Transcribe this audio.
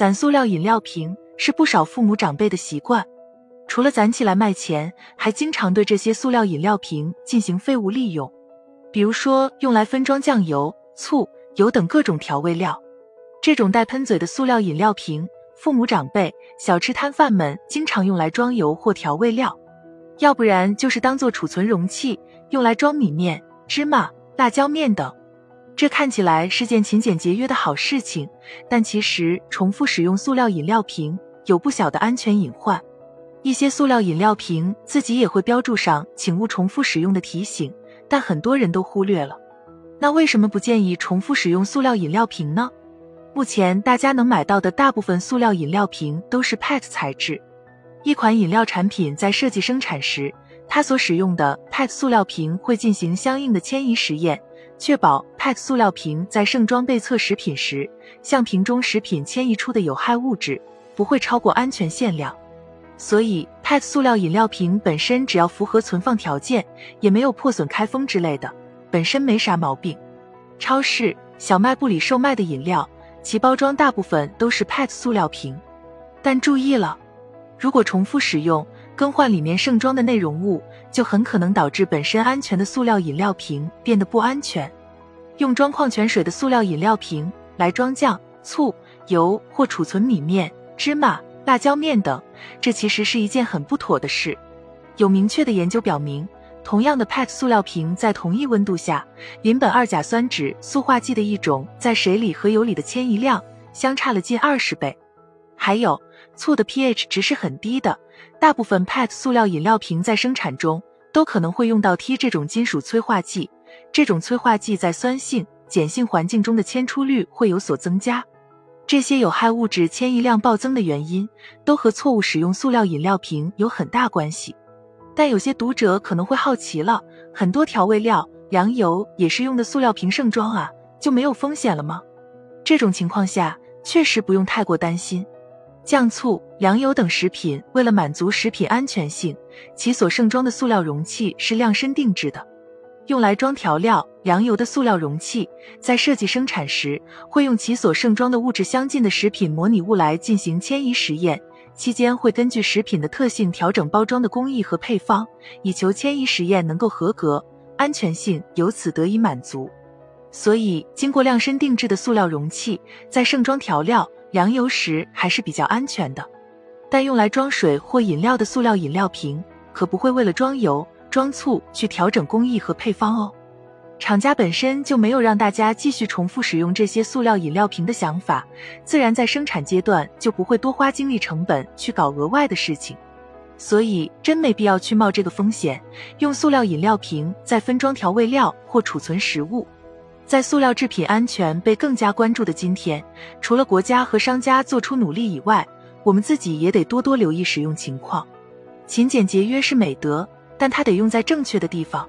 攒塑料饮料瓶是不少父母长辈的习惯，除了攒起来卖钱，还经常对这些塑料饮料瓶进行废物利用，比如说用来分装酱油、醋、油等各种调味料。这种带喷嘴的塑料饮料瓶，父母长辈、小吃摊贩们经常用来装油或调味料，要不然就是当做储存容器，用来装米面、芝麻、辣椒面等。这看起来是件勤俭节约的好事情，但其实重复使用塑料饮料瓶有不小的安全隐患。一些塑料饮料瓶自己也会标注上“请勿重复使用”的提醒，但很多人都忽略了。那为什么不建议重复使用塑料饮料瓶呢？目前大家能买到的大部分塑料饮料瓶都是 PET 材质。一款饮料产品在设计生产时，它所使用的 PET 塑料瓶会进行相应的迁移实验。确保 PET 塑料瓶在盛装备测食品时，向瓶中食品迁移出的有害物质不会超过安全限量。所以，PET 塑料饮料瓶本身只要符合存放条件，也没有破损、开封之类的，本身没啥毛病。超市、小卖部里售卖的饮料，其包装大部分都是 PET 塑料瓶。但注意了，如果重复使用，更换里面盛装的内容物，就很可能导致本身安全的塑料饮料瓶变得不安全。用装矿泉水的塑料饮料瓶来装酱、醋、油或储存米面、芝麻、辣椒面等，这其实是一件很不妥的事。有明确的研究表明，同样的 PET 塑料瓶在同一温度下，邻苯二甲酸酯塑化剂的一种在水里和油里的迁移量相差了近二十倍。还有，醋的 pH 值是很低的。大部分 PET 塑料饮料瓶在生产中都可能会用到 T 这种金属催化剂，这种催化剂在酸性、碱性环境中的迁出率会有所增加。这些有害物质迁移量暴增的原因，都和错误使用塑料饮料瓶有很大关系。但有些读者可能会好奇了，很多调味料、粮油也是用的塑料瓶盛装啊，就没有风险了吗？这种情况下，确实不用太过担心。酱醋、粮油等食品，为了满足食品安全性，其所盛装的塑料容器是量身定制的。用来装调料、粮油的塑料容器，在设计生产时，会用其所盛装的物质相近的食品模拟物来进行迁移实验，期间会根据食品的特性调整包装的工艺和配方，以求迁移实验能够合格，安全性由此得以满足。所以，经过量身定制的塑料容器，在盛装调料。粮油时还是比较安全的，但用来装水或饮料的塑料饮料瓶可不会为了装油、装醋去调整工艺和配方哦。厂家本身就没有让大家继续重复使用这些塑料饮料瓶的想法，自然在生产阶段就不会多花精力成本去搞额外的事情，所以真没必要去冒这个风险，用塑料饮料瓶再分装调味料或储存食物。在塑料制品安全被更加关注的今天，除了国家和商家做出努力以外，我们自己也得多多留意使用情况。勤俭节约是美德，但它得用在正确的地方。